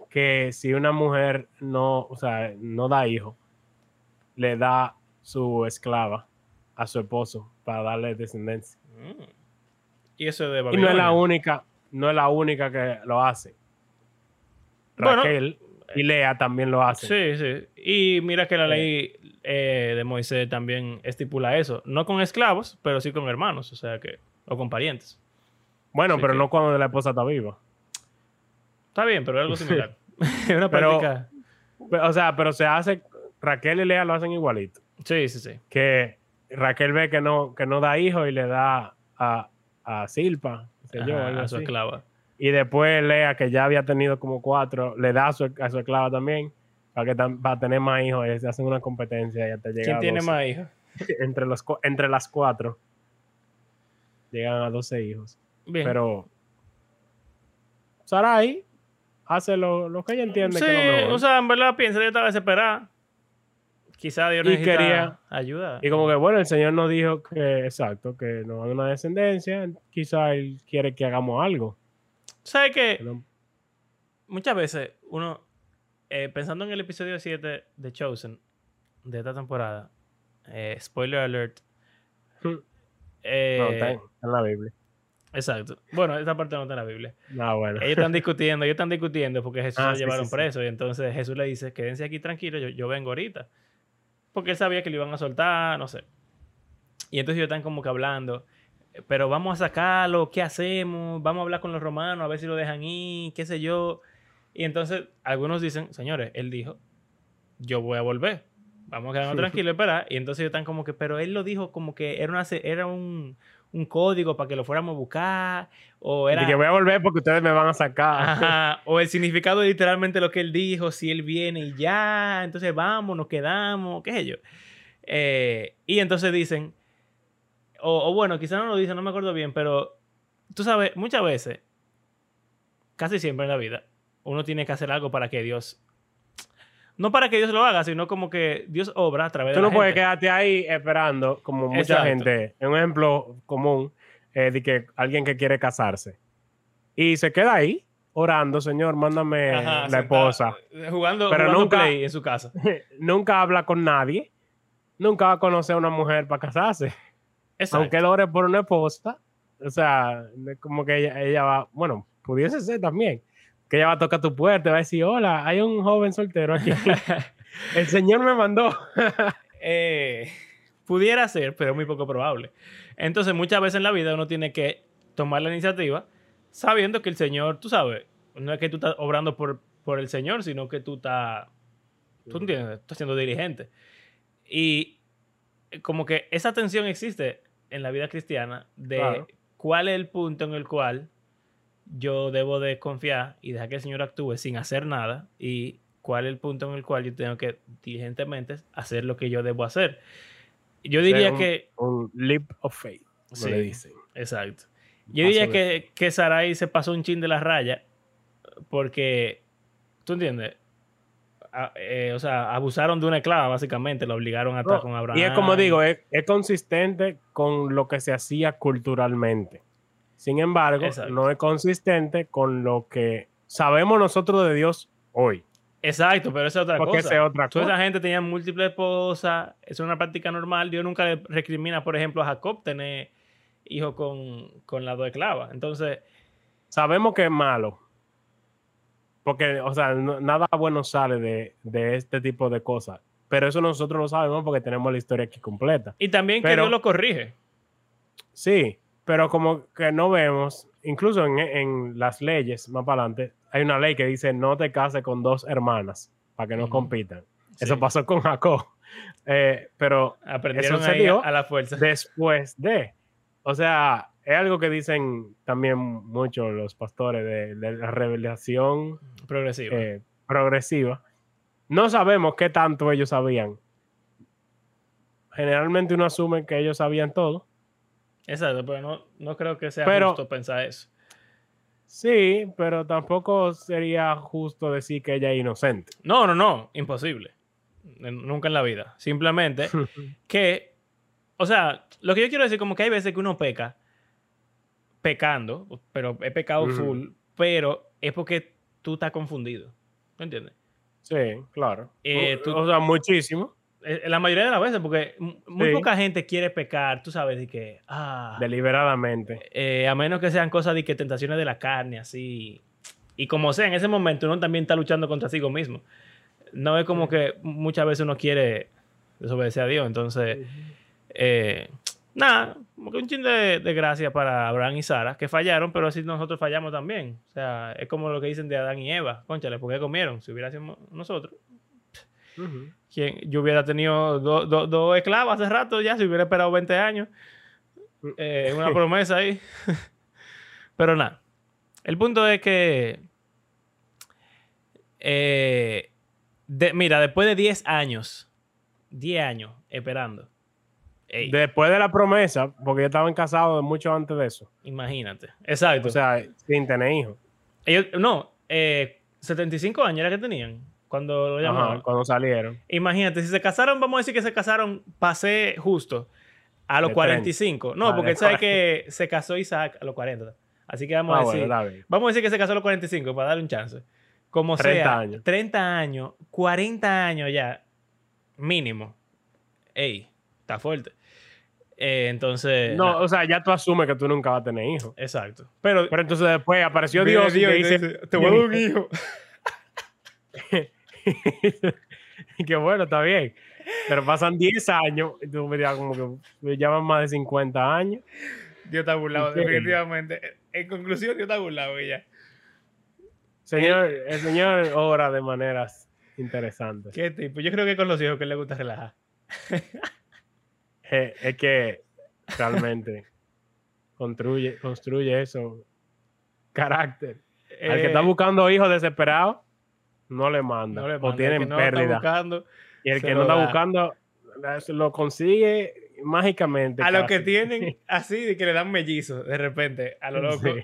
que si una mujer no, o sea, no da hijo, le da su esclava a su esposo para darle descendencia. Mm. Y eso de Y no es la única, no es la única que lo hace. Bueno, Raquel y Lea también lo hacen. Sí, sí. Y mira que la ley eh, de Moisés también estipula eso. No con esclavos, pero sí con hermanos, o sea que. O con parientes. Bueno, pero que- no cuando la esposa está viva. Está bien, pero es algo similar. Es una Pero- práctica. Pe- O sea, pero se hace, Raquel y Lea lo hacen igualito. Sí, sí, sí. Que Raquel ve que no, que no da hijo y le da a, a Silpa, yo, a su así. esclava. Y después Lea, que ya había tenido como cuatro, le da a su, a su esclava también, para que para tener más hijos. Se hacen una competencia y hasta llegar ¿Quién a tiene 12. más hijos? entre, los, entre las cuatro llegan a 12 hijos. Bien. Pero Sarai hace lo, lo que ella entiende sí, que es lo mejor. o sea, en verdad piensa que estaba desesperada. Quizá Dios Y quería- ayuda. y como que bueno, el Señor nos dijo que, exacto, que nos haga una descendencia, quizá Él quiere que hagamos algo. ¿Sabes qué? Pero- muchas veces uno, eh, pensando en el episodio 7 de Chosen, de esta temporada, eh, spoiler alert. eh, no, está en, está en la Biblia. Exacto. Bueno, esta parte no está en la Biblia. Ah, bueno. Ellos están discutiendo, ellos están discutiendo porque Jesús Ah, lo sí, llevaron sí, sí. preso y entonces Jesús le dice, quédense aquí tranquilos, yo, yo vengo ahorita. Porque él sabía que le iban a soltar, no sé. Y entonces ellos están como que hablando, pero vamos a sacarlo, ¿qué hacemos? Vamos a hablar con los romanos, a ver si lo dejan ir, qué sé yo. Y entonces algunos dicen, señores, él dijo, yo voy a volver. Vamos a quedarnos tranquilos, espera. Y entonces ellos están como que, pero él lo dijo como que era, una, era un, un código para que lo fuéramos a buscar. O era... Y que voy a volver porque ustedes me van a sacar. Ajá, o el significado de literalmente lo que él dijo, si él viene y ya, entonces vamos, nos quedamos, qué sé yo. Eh, y entonces dicen, o, o bueno, quizás no lo dicen, no me acuerdo bien, pero tú sabes, muchas veces, casi siempre en la vida, uno tiene que hacer algo para que Dios no para que Dios lo haga, sino como que Dios obra a través Tú de la no puedes gente. quedarte ahí esperando, como mucha Exacto. gente. Un ejemplo común eh, de que alguien que quiere casarse y se queda ahí orando, Señor, mándame Ajá, la esposa. Jugando, Pero jugando nunca- play en su casa. nunca habla con nadie. Nunca va a conocer a una mujer para casarse. Exacto. Aunque él ore por una esposa. O sea, como que ella, ella va, bueno, pudiese ser también. Que ella va a tocar tu puerta va a decir, hola, hay un joven soltero aquí. El Señor me mandó. Eh, pudiera ser, pero es muy poco probable. Entonces, muchas veces en la vida uno tiene que tomar la iniciativa sabiendo que el Señor, tú sabes, no es que tú estás obrando por, por el Señor, sino que tú estás, tú entiendes, estás siendo dirigente. Y como que esa tensión existe en la vida cristiana de Claro. cuál es el punto en el cual yo debo de confiar y dejar que el Señor actúe sin hacer nada y cuál es el punto en el cual yo tengo que diligentemente hacer lo que yo debo hacer. Yo diría un- que... Un leap of faith, Sí. le dicen. Exacto. Yo Paso diría de que, que Sarai se pasó un chin de la raya porque, ¿tú entiendes? A- eh, o sea, abusaron de una esclava, básicamente, la obligaron a estar No, con Abraham. Y es como digo, es, es consistente con lo que se hacía culturalmente. Sin embargo, Exacto. no es consistente con lo que sabemos nosotros de Dios hoy. Exacto, pero esa es otra Porque cosa. esa es otra Toda cosa. esa gente tenía múltiples esposas, es una práctica normal. Dios nunca le recrimina, por ejemplo, a Jacob tener hijos con, con las dos esclavas. Entonces, Sabemos que es malo. Porque, o sea, no- nada bueno sale de, de este tipo de cosas. Pero eso nosotros lo sabemos porque tenemos la historia aquí completa. y también que Dios lo corrige. Sí, pero como que no vemos, incluso en, en las leyes más para adelante, hay una ley que dice no te cases con dos hermanas para que no compitan. Eso pasó con Jacob. Eh, pero Aprendieron eso se ahí dio a la fuerza. después de, o sea, es algo que dicen también mucho los pastores de, de la revelación Progresiva. eh, progresiva. No sabemos qué tanto ellos sabían. Generalmente uno asume que ellos sabían todo. Exacto, pero no, no creo que sea Pero- justo pensar eso. Sí, pero tampoco sería justo decir que ella es inocente. No, no, no, imposible. Nunca en la vida. Simplemente que, o sea, lo que yo quiero decir como que hay veces que uno peca pecando, pero he pecado full, pero es porque tú estás confundido. ¿Me entiendes? Sí, claro. Eh, tú- O sea, muchísimo. Eh, La mayoría de las veces, porque muy Sí. poca gente quiere pecar, tú sabes, de que, ah, Deliberadamente. eh, a menos que sean cosas de que tentaciones de la carne, así. Y como sea, en ese momento uno también está luchando contra sí mismo. No es como que muchas veces uno quiere desobedecer a Dios. Entonces, eh, nada, como que un chin de, de gracia para Abraham y Sara, que fallaron, pero así nosotros fallamos también. O sea, es como lo que dicen de Adán y Eva. Conchale, ¿por qué comieron? Si hubiera sido nosotros. Yo hubiera tenido do- do- dos esclavas hace rato ya, si hubiera esperado 20 años. Eh, una promesa ahí. Pero nada. El punto es que. eh, de- mira, después de 10 años. 10 años esperando. Ey, Después de la promesa, porque ellos estaban casados mucho antes de eso. imagínate. Exacto. O sea, sin tener hijos. Ellos, no, eh, 75 años era que tenían cuando lo llamaban. Ajá, cuando salieron. Imagínate, si se casaron, vamos a decir que se casaron, pasé justo a los De 45. No, Ah, porque él sabe que se casó Isaac a los 40. Así que vamos Ah, a bueno, decir, vamos a decir que se casó a los 45 para darle un chance. Como 30 sea, años. 30 años, 40 años ya, mínimo. Ey, está fuerte. Eh, entonces, No, o sea, ya tú asumes que tú nunca vas a tener hijos. exacto. Pero, Pero entonces después apareció Dios, y te y dice, te voy a dar un hijo. y que bueno, está bien. Pero pasan 10 años y tú me digas como que me llaman más de 50 años. Dios está burlado, definitivamente. En conclusión, Dios está burlado ya. Señor, el señor obra de maneras interesantes. ¿Qué tipo? Yo creo que con los hijos que le gusta relajar. Eh, Es que realmente construye, construye eso. Carácter. Al que está Eh, buscando hijos desesperados, no le manda. no le o manda, el tienen no pérdida. y el que no está da. buscando, lo consigue mágicamente. a los que tienen así, de que le dan mellizos de repente, a lo loco. Sí.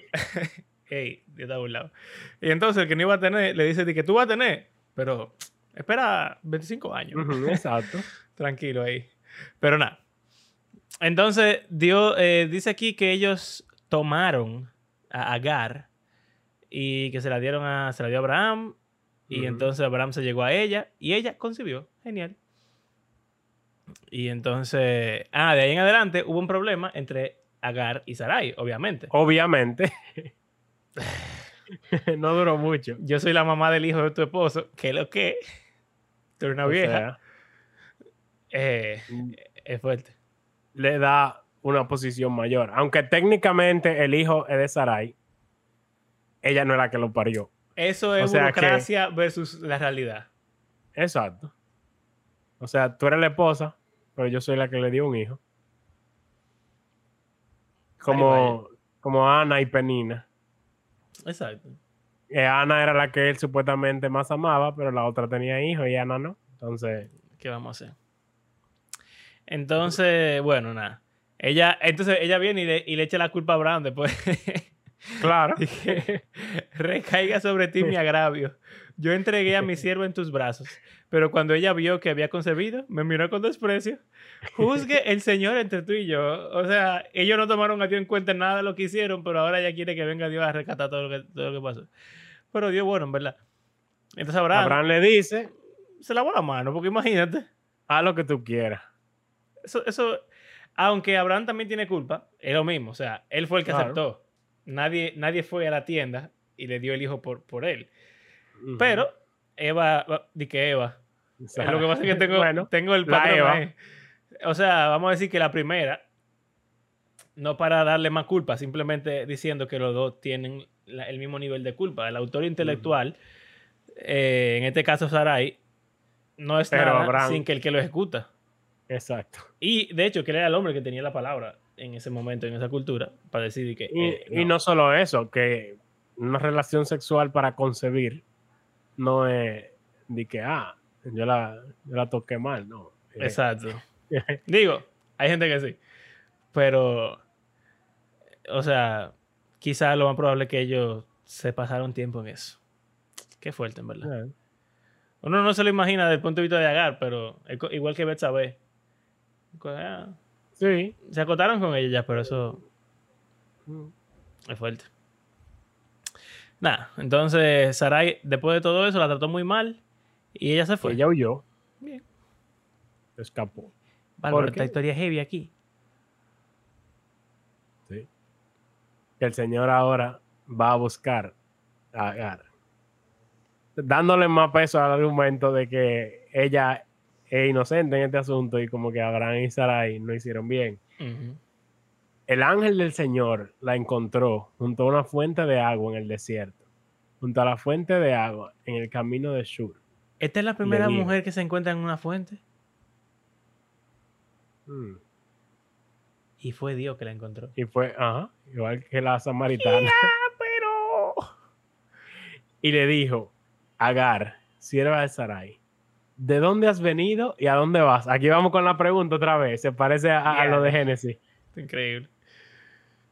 Ey, Dios está burlado. Y entonces el que no iba a tener, le dice de que tú vas a tener, pero espera 25 años. Exacto. Tranquilo ahí. Pero nada. Entonces, Dios eh, dice aquí que ellos tomaron a Agar y que se la dieron a, se la dio a Abraham. Y entonces Abraham se llegó a ella y ella concibió. Genial. Y entonces, ah, de ahí en adelante hubo un problema entre Agar y Sarai, obviamente. Obviamente. no duró mucho. Yo soy la mamá del hijo de tu esposo, que lo que, tú eres una O vieja, sea, eh, es fuerte. le da una posición mayor. Aunque técnicamente el hijo es de Sarai, ella no es la que lo parió. Eso es O sea que- burocracia versus la realidad. Exacto. O sea, tú eres la esposa, pero yo soy la que le dio un hijo. Como, como Ana y Penina. Exacto. Eh, Ana era la que él supuestamente más amaba, pero la otra tenía hijos y Ana no. Entonces, ¿Qué vamos a hacer? Entonces, bueno, nada. Ella, entonces ella viene y le, y le echa la culpa a Abraham después. claro. Dije, recaiga sobre ti mi agravio. Yo entregué a mi siervo en tus brazos, pero cuando ella vio que había concebido, me miró con desprecio. Juzgue el Señor entre tú y yo. O sea, ellos no tomaron a Dios en cuenta en nada de lo que hicieron, pero ahora ella quiere que venga Dios a rescatar todo lo que, todo lo que pasó. Pero Dios, bueno, en verdad. Entonces Abraham, Abraham le dice, se lavó la mano, porque imagínate. haz lo que tú quieras. Eso, eso, aunque Abraham también tiene culpa, es lo mismo. O sea, él fue el que Claro. aceptó. Nadie, nadie fue a la tienda y le dio el hijo por, por él. Pero Eva, di que Eva. O sea, lo que pasa es que tengo, bueno, tengo el patrón. O sea, vamos a decir que la primera, no para darle más culpa, simplemente diciendo que los dos tienen la- el mismo nivel de culpa. El autor intelectual, eh, en este caso Sarai, no es Pero nada Abraham- sin que el que lo ejecuta. Exacto. Y de hecho, que él era el hombre que tenía la palabra en ese momento, en esa cultura, para decir que. Y, eh, y no solo eso, que una relación sexual para concebir no es de que, ah, yo la, yo la toqué mal, no. Eh, Exacto. Digo, hay gente que sí. Pero, o sea, quizás lo más probable es que ellos se pasaron tiempo en eso. Qué fuerte, en verdad. eh, Uno no se lo imagina desde el punto de vista de Agar, pero igual que Betsabé. Ah, Sí. Se acotaron con ella ya, pero eso es fuerte. Nada, entonces Sarai, después de todo eso, la trató muy mal y ella se fue. Ella huyó. Bien. Escapó. Bárbaro, ¿por esta historia es heavy aquí. Sí. Que el Señor ahora va a buscar a Agar. Dándole más peso al argumento de que ella es inocente en este asunto y como que Abraham y Sarai no hicieron bien. El ángel del Señor la encontró junto a una fuente de agua en el desierto, junto a la fuente de agua en el camino de Shur. Esta es la primera mujer que se encuentra en una fuente Mm. y fue Dios que la encontró. Y fue, ajá, igual que la samaritana. pero Y le dijo, Agar, sierva de Sarai, ¿de dónde has venido y a dónde vas? Aquí vamos con la pregunta otra vez, se parece a, a lo de. Génesis. increíble.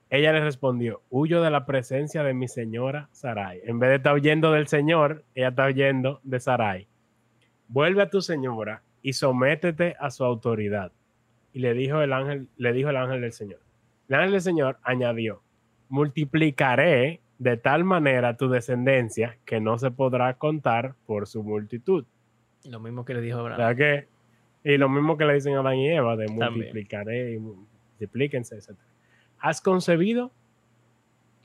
Ella le respondió, huyo de la presencia de mi señora Sarai. En vez de estar huyendo del Señor, ella está huyendo de Sarai. Vuelve a tu señora y sométete a su autoridad. Y le dijo el ángel, le dijo el ángel del Señor. El ángel del Señor añadió, multiplicaré de tal manera tu descendencia que no se podrá contar por su multitud. Lo mismo que le dijo Abraham. ¿Verdad que? Y lo mismo que le dicen a Adán y Eva, de También. multiplicaré y multiplíquense, etc. Has concebido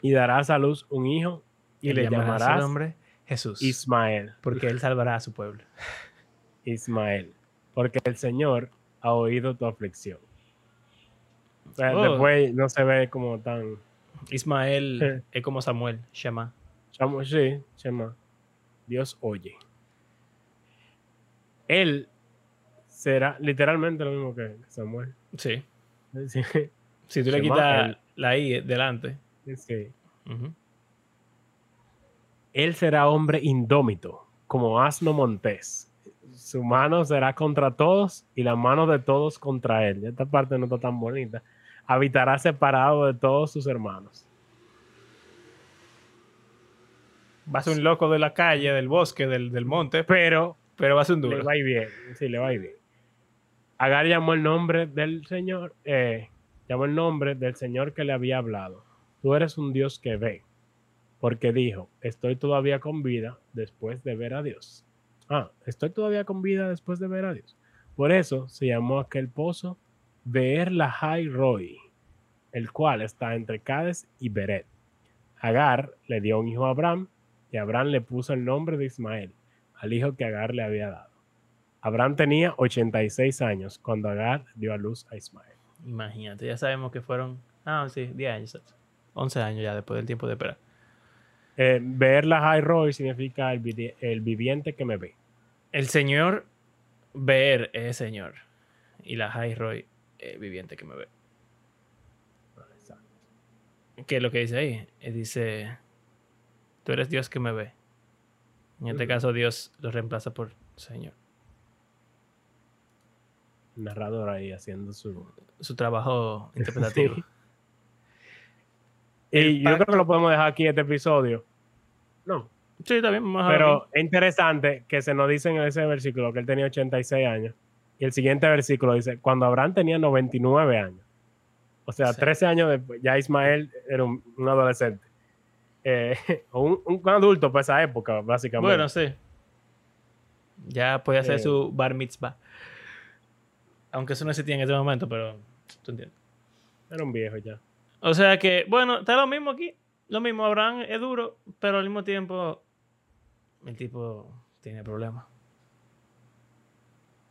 y darás a luz un hijo y le llamará su llamarás nombre Jesús. Ismael. porque él salvará a su pueblo. Ismael. porque el Señor ha oído tu aflicción. O sea, Oh. después no se ve como tan... Ismael es como Samuel, Shema. Chamo- Sí, Shema. Dios oye. Él será literalmente lo mismo que Samuel. Sí. Sí, Si tú le quitas la I delante. sí. Él será hombre indómito, como asno montés. Su mano será contra todos y la mano de todos contra él. Esta parte no está tan bonita. Habitará separado de todos sus hermanos. Va a ser un loco de la calle, del bosque, del, del monte, Pero pero va a ser un le duro. va a ir bien. Sí, le va a ir bien. Agar llamó el nombre del Señor, eh, llamó el nombre del Señor que le había hablado. Tú eres un Dios que ve. Porque dijo, estoy todavía con vida después de ver a Dios. Ah, estoy todavía con vida después de ver a Dios. Por eso se llamó aquel pozo Beer Lahai Roy, el cual está entre Cades y Beret. Agar le dio un hijo a Abraham y Abraham le puso el nombre de Ismael, al hijo que Agar le había dado. Abraham tenía 86 años cuando Agar dio a luz a Ismael. Imagínate, ya sabemos que fueron. Ah, sí, 10 años. 11 años ya después del tiempo de esperar. Eh, Beer Lahai Roy significa el, el viviente que me ve. El señor ver es señor. Y la High Roy es viviente que me ve. Exacto. ¿Qué es lo que dice ahí? Eh, Dice, tú eres Dios que me ve. En este caso Dios lo reemplaza por Señor. Narrador ahí haciendo su... Su trabajo interpretativo. Sí. Y yo creo que lo podemos dejar aquí este episodio. No, Sí, está bien, vamos pero es interesante que se nos dice en ese versículo que él tenía 86 años. Y el siguiente versículo dice, cuando Abraham tenía 99 años. O sea, Sí. 13 años después, ya Ismael era un, un adolescente. Eh, un, un adulto para esa época, básicamente. Bueno, sí. Ya puede hacer Eh. su bar mitzvah. Aunque eso no existía en ese momento, pero tú entiendes. Era un viejo ya. O sea que, bueno, está lo mismo aquí. Lo mismo, Abraham es duro, pero al mismo tiempo el tipo tiene problemas.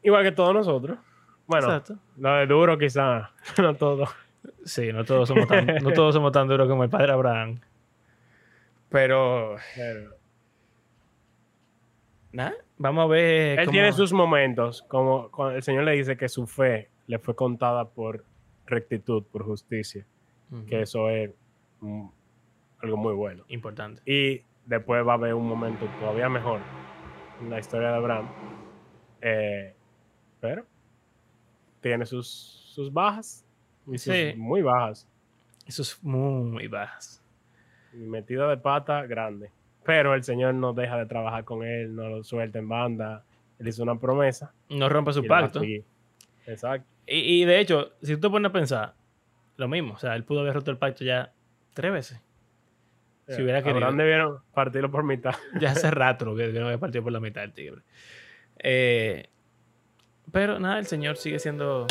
Igual que todos nosotros. Bueno, Exacto. lo de duro quizá, no todo. Sí, no todos somos tan, no todos somos tan duros como el padre Abraham. Pero, Pero nada, vamos a ver. él cómo- tiene sus momentos, como cuando el Señor le dice que su fe le fue contada por rectitud, por justicia, que eso es mm, algo muy bueno. Importante. Y después va a haber un momento todavía mejor en la historia de Abraham. Eh, pero tiene sus, sus bajas y sus Sí. muy bajas. Eso es muy bajas. Y metida de pata grande. Pero el Señor no deja de trabajar con él, no lo suelta en banda. Él hizo una promesa. No rompe su pacto. Exacto. Y, y de hecho, si tú te pones a pensar, lo mismo. O sea, él pudo haber roto el pacto ya tres veces. Si hubiera querido. Debieron partirlo por mitad. Ya hace rato lo que había partido por la mitad el tigre. Eh, pero nada, el señor sigue siendo.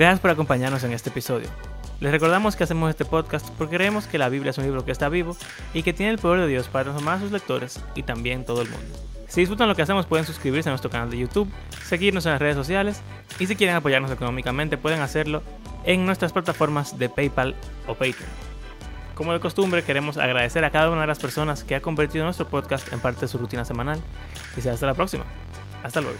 Gracias por acompañarnos en este episodio. Les recordamos que hacemos este podcast porque creemos que la Biblia es un libro que está vivo y que tiene el poder de Dios para transformar a sus lectores y también todo el mundo. Si disfrutan lo que hacemos pueden suscribirse a nuestro canal de YouTube, seguirnos en las redes sociales y si quieren apoyarnos económicamente pueden hacerlo en nuestras plataformas de PayPal o Patreon. Como de costumbre queremos agradecer a cada una de las personas que ha convertido nuestro podcast en parte de su rutina semanal y será hasta la próxima. Hasta luego.